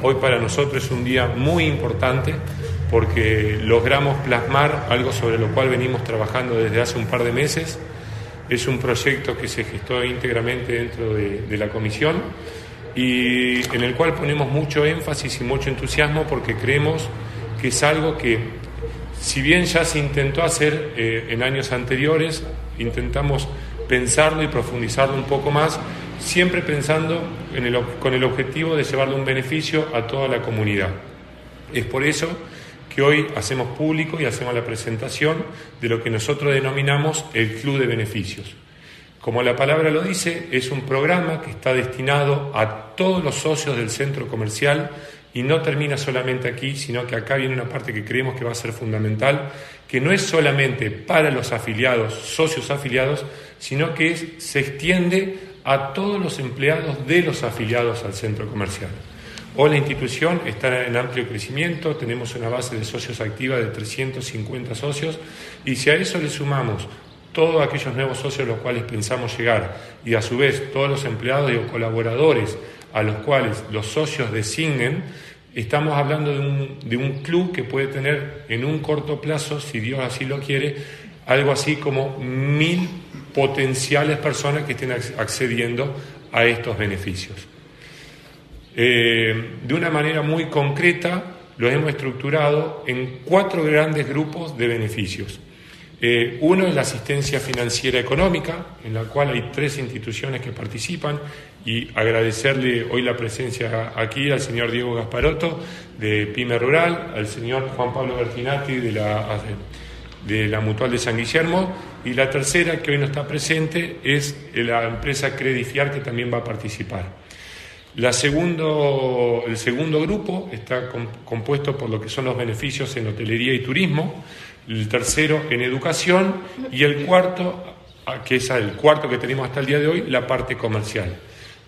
Hoy para nosotros es un día muy importante porque logramos plasmar algo sobre lo cual venimos trabajando desde hace un par de meses. Es un proyecto que se gestó íntegramente dentro de, la comisión y en el cual ponemos mucho énfasis y mucho entusiasmo porque creemos que es algo que, si bien ya se intentó hacer eh, en años anteriores, intentamos pensarlo y profundizarlo un poco más siempre pensando con el objetivo de llevarle un beneficio a toda la comunidad. Es por eso que hoy hacemos público y hacemos la presentación de lo que nosotros denominamos el Club de Beneficios. Como la palabra lo dice, es un programa que está destinado a todos los socios del centro comercial y no termina solamente aquí, sino que acá viene una parte que creemos que va a ser fundamental, que no es solamente para los afiliados, socios afiliados, sino que se extiende a todos los empleados de los afiliados al centro comercial. Hoy la institución está en amplio crecimiento, tenemos una base de socios activa de 350 socios y si a eso le sumamos todos aquellos nuevos socios a los cuales pensamos llegar y a su vez todos los empleados y colaboradores a los cuales los socios designen, estamos hablando de un, de un club que puede tener en un corto plazo, si Dios así lo quiere, algo así como mil potenciales personas que estén accediendo a estos beneficios. Eh, de una manera muy concreta, lo hemos estructurado en cuatro grandes grupos de beneficios. Eh, uno es la asistencia financiera económica, en la cual hay tres instituciones que participan, y agradecerle hoy la presencia aquí al señor Diego Gasparotto de Pyme Rural, al señor Juan Pablo Bertinati de la de la Mutual de San Guillermo y la tercera que hoy no está presente es la empresa Credifiar que también va a participar. La segundo, el segundo grupo está compuesto por lo que son los beneficios en hotelería y turismo, el tercero en educación y el cuarto, que es el cuarto que tenemos hasta el día de hoy, la parte comercial.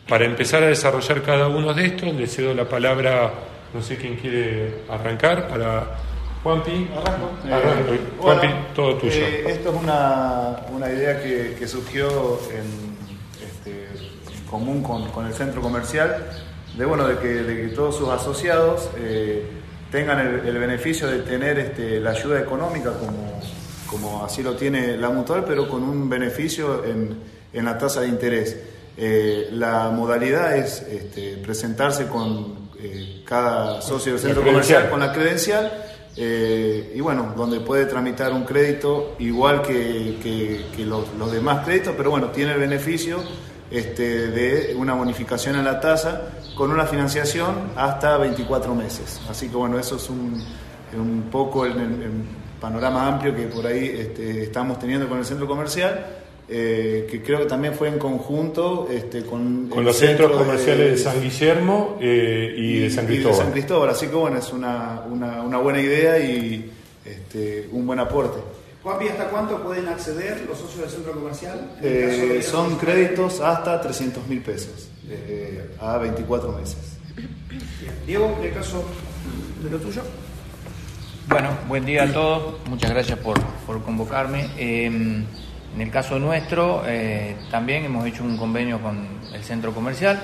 Para empezar a desarrollar cada uno de estos, le cedo la palabra, no sé quién quiere arrancar, para Juanpi, arranco. Eh, Juanpi, todo tuyo. Eh, esto es una, una idea que, que surgió en, este, común con, con, el centro comercial, de, bueno, de, que, de que todos sus asociados eh, tengan el, beneficio de tener este, la ayuda económica como, como así lo tiene la mutual, pero con un beneficio en, en la tasa de interés. la modalidad es este, presentarse con cada socio del centro comercial con la credencial eh, y bueno, donde puede tramitar un crédito igual que, los, demás créditos, pero bueno, tiene el beneficio este, de una bonificación en la tasa con una financiación hasta 24 meses. Así que bueno, eso es un, un poco el, panorama amplio que por ahí este, estamos teniendo con el centro comercial. Eh, que creo que también fue en conjunto este, con, con los centros comerciales de, San Guillermo eh, y, de San Cristóbal. San Cristóbal, así que bueno, es una, una, una buena idea y este, un buen aporte. Juanpi, ¿hasta cuánto pueden acceder los socios del centro comercial? Eh, son créditos hasta 300 mil pesos a 24 meses. Diego, en el caso de lo tuyo. Bueno, buen día a todos. Muchas gracias por, por convocarme. En el caso nuestro, eh, también hemos hecho un convenio con el centro comercial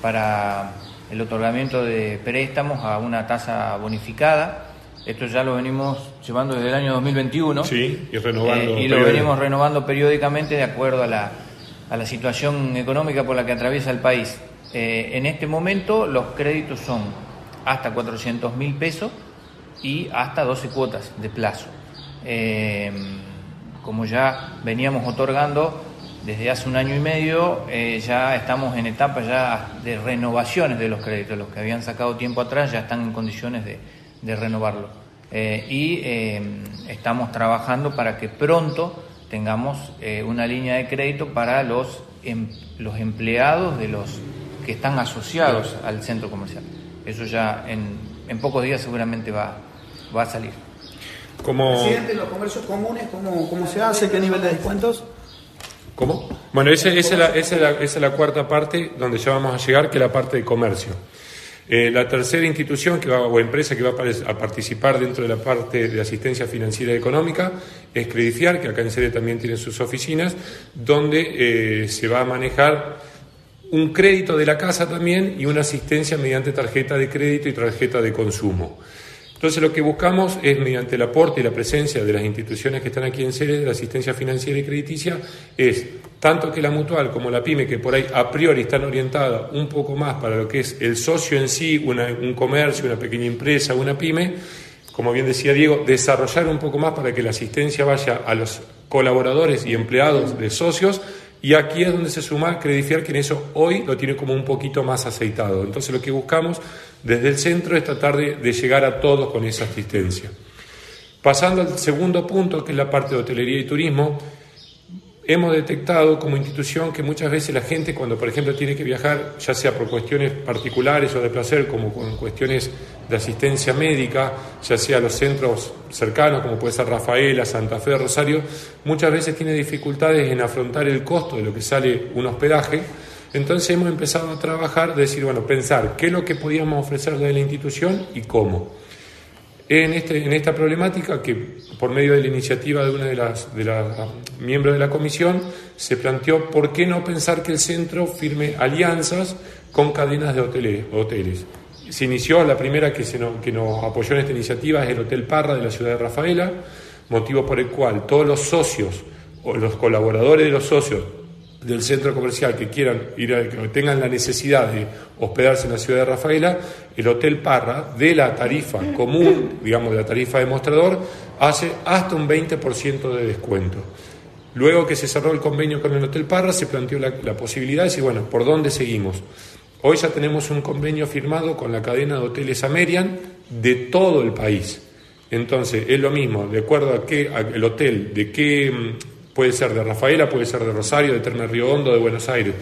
para el otorgamiento de préstamos a una tasa bonificada. Esto ya lo venimos llevando desde el año 2021. Sí, y renovando. Eh, y lo venimos renovando periódicamente de acuerdo a la, a la situación económica por la que atraviesa el país. Eh, en este momento los créditos son hasta 400 mil pesos y hasta 12 cuotas de plazo como ya veníamos otorgando desde hace un año y medio, eh, ya estamos en etapa ya de renovaciones de los créditos. Los que habían sacado tiempo atrás ya están en condiciones de, renovarlo. Eh, y eh, estamos trabajando para que pronto tengamos una línea de crédito para los, em, los empleados de los que están asociados al centro comercial. Eso ya en, pocos días seguramente va a salir. Como... Presidente, los comercios comunes, ¿cómo, ¿cómo, se hace? ¿Qué nivel de descuentos? ¿Cómo? Bueno, esa, es la, esa, es la, cuarta parte donde ya vamos a llegar, que es la parte de comercio. Eh, la tercera institución que va, o empresa que va a participar dentro de la parte de asistencia financiera y económica es Credifiar, que acá en sede también tiene sus oficinas, donde eh, se va a manejar un crédito de la casa también y una asistencia mediante tarjeta de crédito y tarjeta de consumo. Entonces lo que buscamos es, mediante el aporte y la presencia de las instituciones que están aquí en Ceres, de la asistencia financiera y crediticia, es tanto que la mutual como la pyme, que por ahí a priori están orientadas un poco más para lo que es el socio en sí, un comercio, una pequeña empresa, una pyme, como bien decía Diego, desarrollar un poco más para que la asistencia vaya a los colaboradores y empleados de socios, y aquí es donde se suma Credifiar, que en eso hoy lo tiene como un poquito más aceitado. Entonces lo que buscamos desde el centro es tratar de, llegar a todos con esa asistencia. Pasando al segundo punto, que es la parte de hotelería y turismo, hemos detectado como institución que muchas veces la gente cuando, por ejemplo, tiene que viajar, ya sea por cuestiones particulares o de placer, como con cuestiones de asistencia médica, ya sea a los centros cercanos, como puede ser Rafaela, Santa Fe, Rosario, muchas veces tiene dificultades en afrontar el costo de lo que sale un hospedaje. Entonces hemos empezado a trabajar, decir, bueno, pensar qué es lo que podíamos ofrecerle a la institución y cómo. En, este, en esta problemática, que por medio de la iniciativa de una de las, de miembros de la comisión, se planteó por qué no pensar que el centro firme alianzas con cadenas de hoteles. hoteles. Se inició, la primera que, se que nos apoyó en esta iniciativa es el Hotel Parra de la ciudad de Rafaela, motivo por el cual todos los socios o los colaboradores de los socios del centro comercial que quieran ir a, que tengan la necesidad de hospedarse en la ciudad de Rafaela, el Hotel Parra, de la tarifa común, digamos de la tarifa de mostrador, hace hasta un 20% de descuento. Luego que se cerró el convenio con el Hotel Parra, se planteó la, posibilidad de decir, bueno, ¿por dónde seguimos? Hoy ya tenemos un convenio firmado con la cadena de hoteles Amerian de todo el país. Entonces, es lo mismo, de acuerdo a qué el hotel, de qué mm, Puede ser de Rafaela, puede ser de Rosario, de Terme Río Hondo, de Buenos Aires.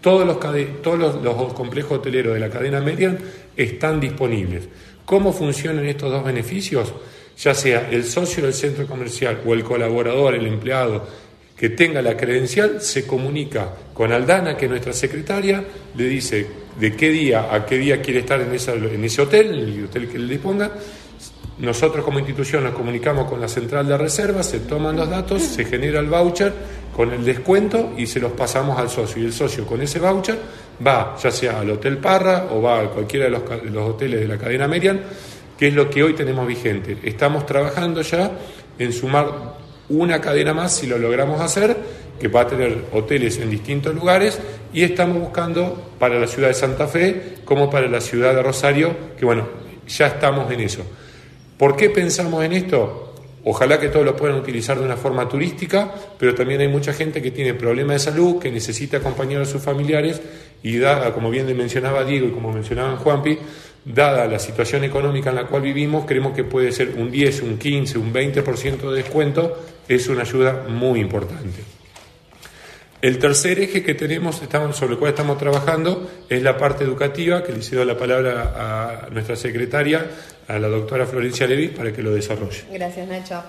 Todos los, todos los, complejos hoteleros de la cadena media están disponibles. ¿Cómo funcionan estos dos beneficios? Ya sea el socio del centro comercial o el colaborador, el empleado que tenga la credencial, se comunica con Aldana, que es nuestra secretaria, le dice de qué día a qué día quiere estar en, en ese hotel, el hotel que le disponga, nosotros como institución nos comunicamos con la central de reservas, se toman los datos, se genera el voucher con el descuento y se los pasamos al socio. Y el socio con ese voucher va ya sea al Hotel Parra o va a cualquiera de los, hoteles de la cadena Merian, que es lo que hoy tenemos vigente. Estamos trabajando ya en sumar una cadena más, si lo logramos hacer, que va a tener hoteles en distintos lugares y estamos buscando para la ciudad de Santa Fe como para la ciudad de Rosario, que bueno, ya estamos en eso. ¿Por qué pensamos en esto? Ojalá que todos lo puedan utilizar de una forma turística, pero también hay mucha gente que tiene problemas de salud, que necesita acompañar a sus familiares y dada, como bien mencionaba Diego y como mencionaba Juanpi, dada la situación económica en la cual vivimos, creemos que puede ser un 10, un 15, un 20% de descuento, es una ayuda muy importante. El tercer eje que tenemos, sobre el cual estamos trabajando, es la parte educativa, que le cedo la palabra a nuestra secretaria, a la doctora Florencia Levi, para que lo desarrolle. Gracias, Nacho.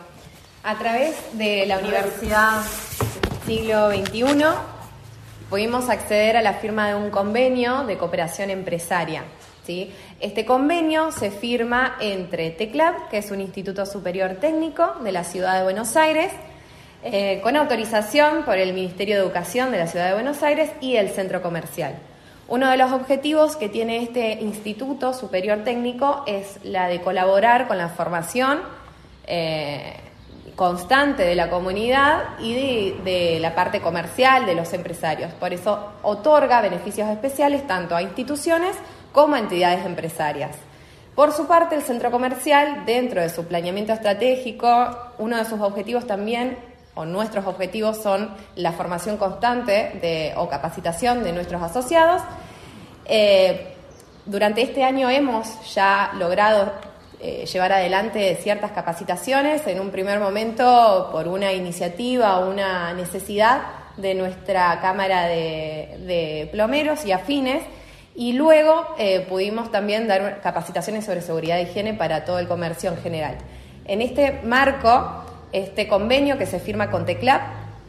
A través de la Universidad Siglo XXI pudimos acceder a la firma de un convenio de cooperación empresaria. ¿sí? Este convenio se firma entre TECLAB, que es un instituto superior técnico de la ciudad de Buenos Aires, eh, con autorización por el Ministerio de Educación de la Ciudad de Buenos Aires y el Centro Comercial. Uno de los objetivos que tiene este Instituto Superior Técnico es la de colaborar con la formación eh, constante de la comunidad y de, de, la parte comercial de los empresarios. Por eso otorga beneficios especiales tanto a instituciones como a entidades empresarias. Por su parte, el centro comercial, dentro de su planeamiento estratégico, uno de sus objetivos también o nuestros objetivos son la formación constante de, o capacitación de nuestros asociados. Eh, durante este año hemos ya logrado eh, llevar adelante ciertas capacitaciones, en un primer momento por una iniciativa o una necesidad de nuestra Cámara de, Plomeros y Afines, y luego eh, pudimos también dar capacitaciones sobre seguridad e higiene para todo el comercio en general. En este marco, este convenio que se firma con TECLAP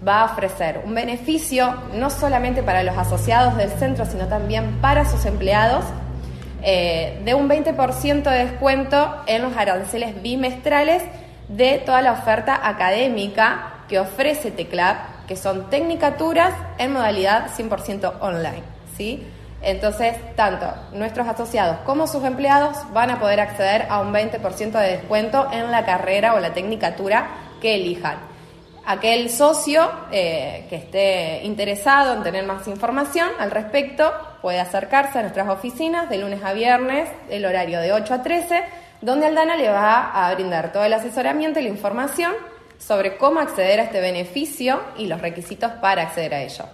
va a ofrecer un beneficio no solamente para los asociados del centro, sino también para sus empleados, eh, de un 20% de descuento en los aranceles bimestrales de toda la oferta académica que ofrece TECLAP, que son tecnicaturas en modalidad 100% online. ¿sí? Entonces, tanto nuestros asociados como sus empleados van a poder acceder a un 20% de descuento en la carrera o la tecnicatura que elijan. Aquel socio eh, que esté interesado en tener más información al respecto puede acercarse a nuestras oficinas de lunes a viernes, el horario de 8 a 13, donde Aldana le va a brindar todo el asesoramiento y la información sobre cómo acceder a este beneficio y los requisitos para acceder a ello.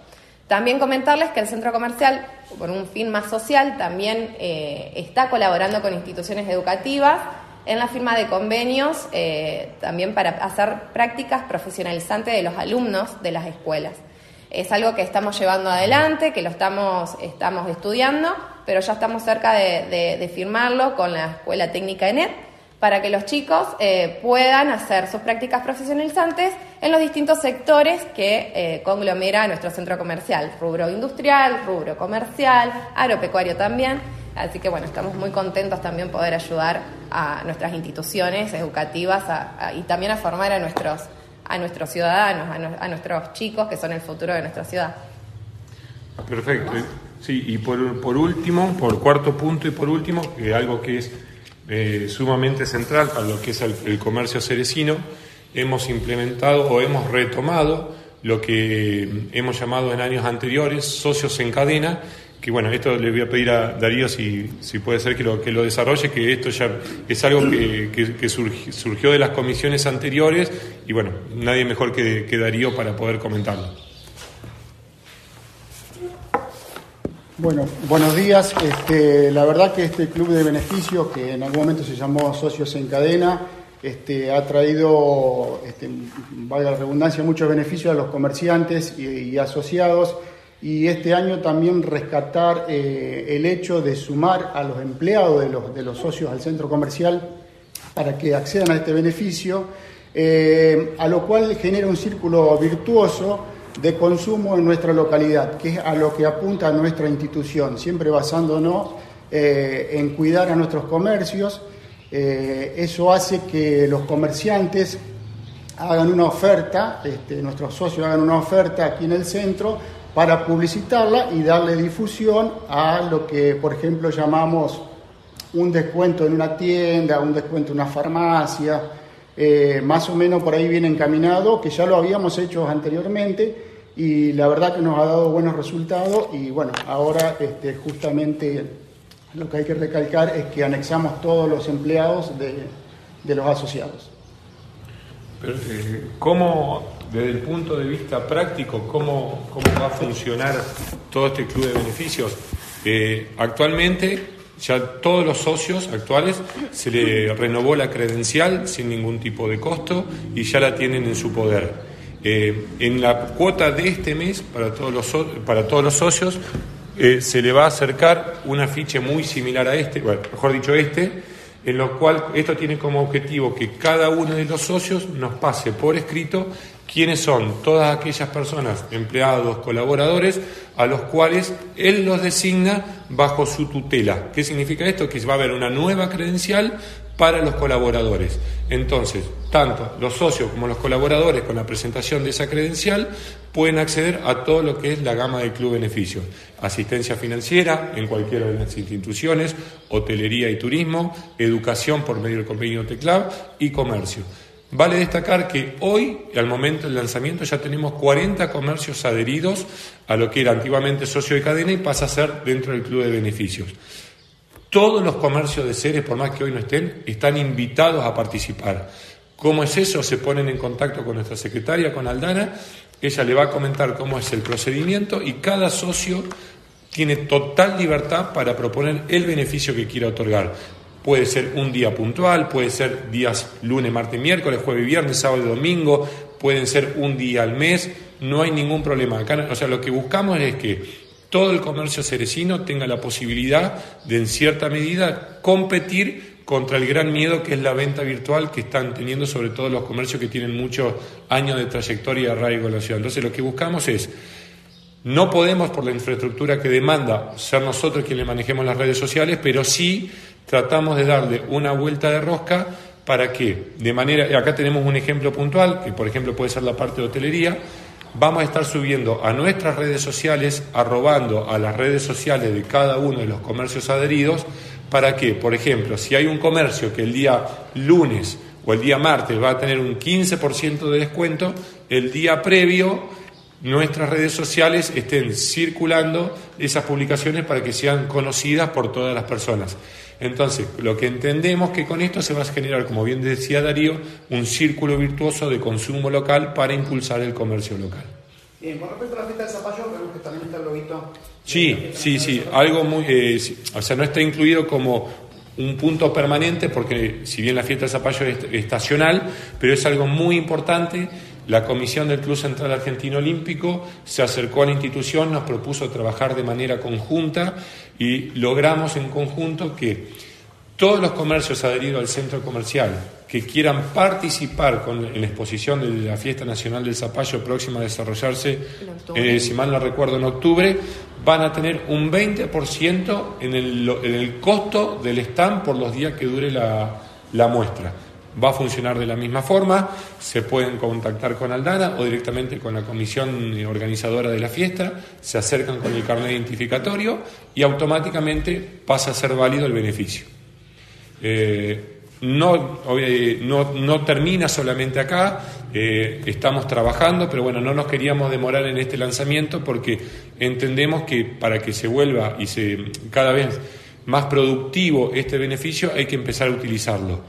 También comentarles que el centro comercial, por un fin más social, también eh, está colaborando con instituciones educativas en la firma de convenios, eh, también para hacer prácticas profesionalizantes de los alumnos de las escuelas. Es algo que estamos llevando adelante, que lo estamos, estamos estudiando, pero ya estamos cerca de, firmarlo con la Escuela Técnica ENET para que los chicos eh, puedan hacer sus prácticas profesionalizantes en los distintos sectores que eh, conglomera nuestro centro comercial, rubro industrial, rubro comercial, agropecuario también. Así que bueno, estamos muy contentos también poder ayudar a nuestras instituciones educativas y también a formar a nuestros, a nuestros ciudadanos, a, nuestros chicos que son el futuro de nuestra ciudad. Perfecto. Sí, y por, por último, por cuarto punto y por último, algo que es eh, sumamente central para lo que es el, comercio cerecino, hemos implementado o hemos retomado lo que hemos llamado en años anteriores socios en cadena, que bueno, esto le voy a pedir a Darío si, si puede ser que lo, que lo desarrolle, que esto ya es algo que, surgió, de las comisiones anteriores y bueno, nadie mejor que, que Darío para poder comentarlo. Bueno, buenos días. Este, la verdad que este club de beneficios, que en algún momento se llamó Socios en Cadena, este, ha traído, este, valga la redundancia, muchos beneficios a los comerciantes y, asociados. Y este año también rescatar eh, el hecho de sumar a los empleados de los, de los socios al centro comercial para que accedan a este beneficio, eh, a lo cual genera un círculo virtuoso de consumo en nuestra localidad, que es a lo que apunta nuestra institución, siempre basándonos eh, en cuidar a nuestros comercios. Eso hace que los comerciantes hagan una oferta, este, nuestros socios hagan una oferta aquí en el centro para publicitarla y darle difusión a lo que, por ejemplo, llamamos un descuento en una tienda, un descuento en una farmacia, eh, más o menos por ahí viene encaminado, que ya lo habíamos hecho anteriormente y la verdad que nos ha dado buenos resultados y bueno, ahora este, justamente lo que hay que recalcar es que anexamos todos los empleados de, los asociados. Eh, ¿Cómo, desde el punto de vista práctico, cómo, cómo va a funcionar todo este club de beneficios? Eh, actualmente ya todos los socios actuales se le renovó la credencial sin ningún tipo de costo y ya la tienen en su poder. Eh, en la cuota de este mes, para todos los, para todos los socios, eh, se le va a acercar un afiche muy similar a este, bueno, mejor dicho este, en lo cual esto tiene como objetivo que cada uno de los socios nos pase por escrito quiénes son todas aquellas personas, empleados, colaboradores, a los cuales él los designa bajo su tutela. ¿Qué significa esto? Que va a haber una nueva credencial para los colaboradores. Entonces, tanto los socios como los colaboradores con la presentación de esa credencial pueden acceder a todo lo que es la gama del Club Beneficios. Asistencia financiera en cualquiera de las instituciones, hotelería y turismo, educación por medio del convenio TECLAB y comercio. Vale destacar que hoy, al momento del lanzamiento, ya tenemos 40 comercios adheridos a lo que era antiguamente socio de cadena y pasa a ser dentro del Club de Beneficios. Todos los comercios de seres, por más que hoy no estén, están invitados a participar. ¿Cómo es eso? Se ponen en contacto con nuestra secretaria, con Aldana, ella le va a comentar cómo es el procedimiento y cada socio tiene total libertad para proponer el beneficio que quiera otorgar. Puede ser un día puntual, puede ser días lunes, martes, miércoles, jueves, viernes, sábado y domingo, pueden ser un día al mes, no hay ningún problema. Acá, o sea, lo que buscamos es que todo el comercio cerecino tenga la posibilidad de, en cierta medida, competir contra el gran miedo que es la venta virtual que están teniendo sobre todo los comercios que tienen muchos años de trayectoria y arraigo en la ciudad. Entonces lo que buscamos es, no podemos por la infraestructura que demanda ser nosotros quienes manejemos las redes sociales, pero sí tratamos de darle una vuelta de rosca para que, de manera, acá tenemos un ejemplo puntual, que por ejemplo puede ser la parte de hotelería, vamos a estar subiendo a nuestras redes sociales, arrobando a las redes sociales de cada uno de los comercios adheridos, para que, por ejemplo, si hay un comercio que el día lunes o el día martes va a tener un 15% de descuento, el día previo nuestras redes sociales estén circulando esas publicaciones para que sean conocidas por todas las personas. Entonces, lo que entendemos que con esto se va a generar, como bien decía Darío, un círculo virtuoso de consumo local para impulsar el comercio local. Bien, con respecto a la fiesta del zapallo, vemos que también está el lobito. Sí, sí, sí, algo muy, eh, o sea, no está incluido como un punto permanente porque si bien la fiesta del zapallo es estacional, pero es algo muy importante la comisión del Club Central Argentino Olímpico se acercó a la institución, nos propuso trabajar de manera conjunta y logramos en conjunto que todos los comercios adheridos al centro comercial que quieran participar con, en la exposición de la Fiesta Nacional del Zapallo próxima a desarrollarse, eh, si mal no recuerdo, en octubre, van a tener un 20% en el, en el costo del stand por los días que dure la muestra va a funcionar de la misma forma, se pueden contactar con Aldana o directamente con la comisión organizadora de la fiesta, se acercan con el carnet identificatorio y automáticamente pasa a ser válido el beneficio. Eh, no, no, termina solamente acá, eh, estamos trabajando, pero bueno, no nos queríamos demorar en este lanzamiento porque entendemos que para que se vuelva y se cada vez más productivo este beneficio hay que empezar a utilizarlo.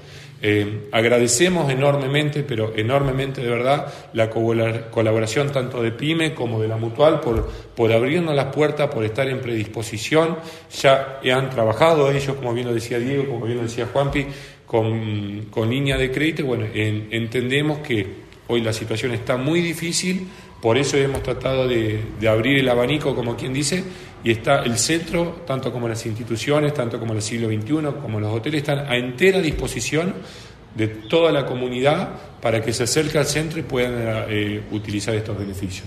Eh, agradecemos enormemente, pero enormemente de verdad, la colaboración tanto de PYME como de la Mutual por, por abrirnos las puertas, por estar en predisposición. Ya han trabajado ellos, como bien lo decía Diego, como bien lo decía Juanpi, con, con línea de crédito. Bueno, entendemos que hoy la situación está muy difícil, por eso hemos tratado de, abrir el abanico, como quien dice, y está el centro, tanto como las instituciones, tanto como el siglo XXI, como los hoteles, están a entera disposición de toda la comunidad para que se acerque al centro y puedan eh, utilizar estos beneficios.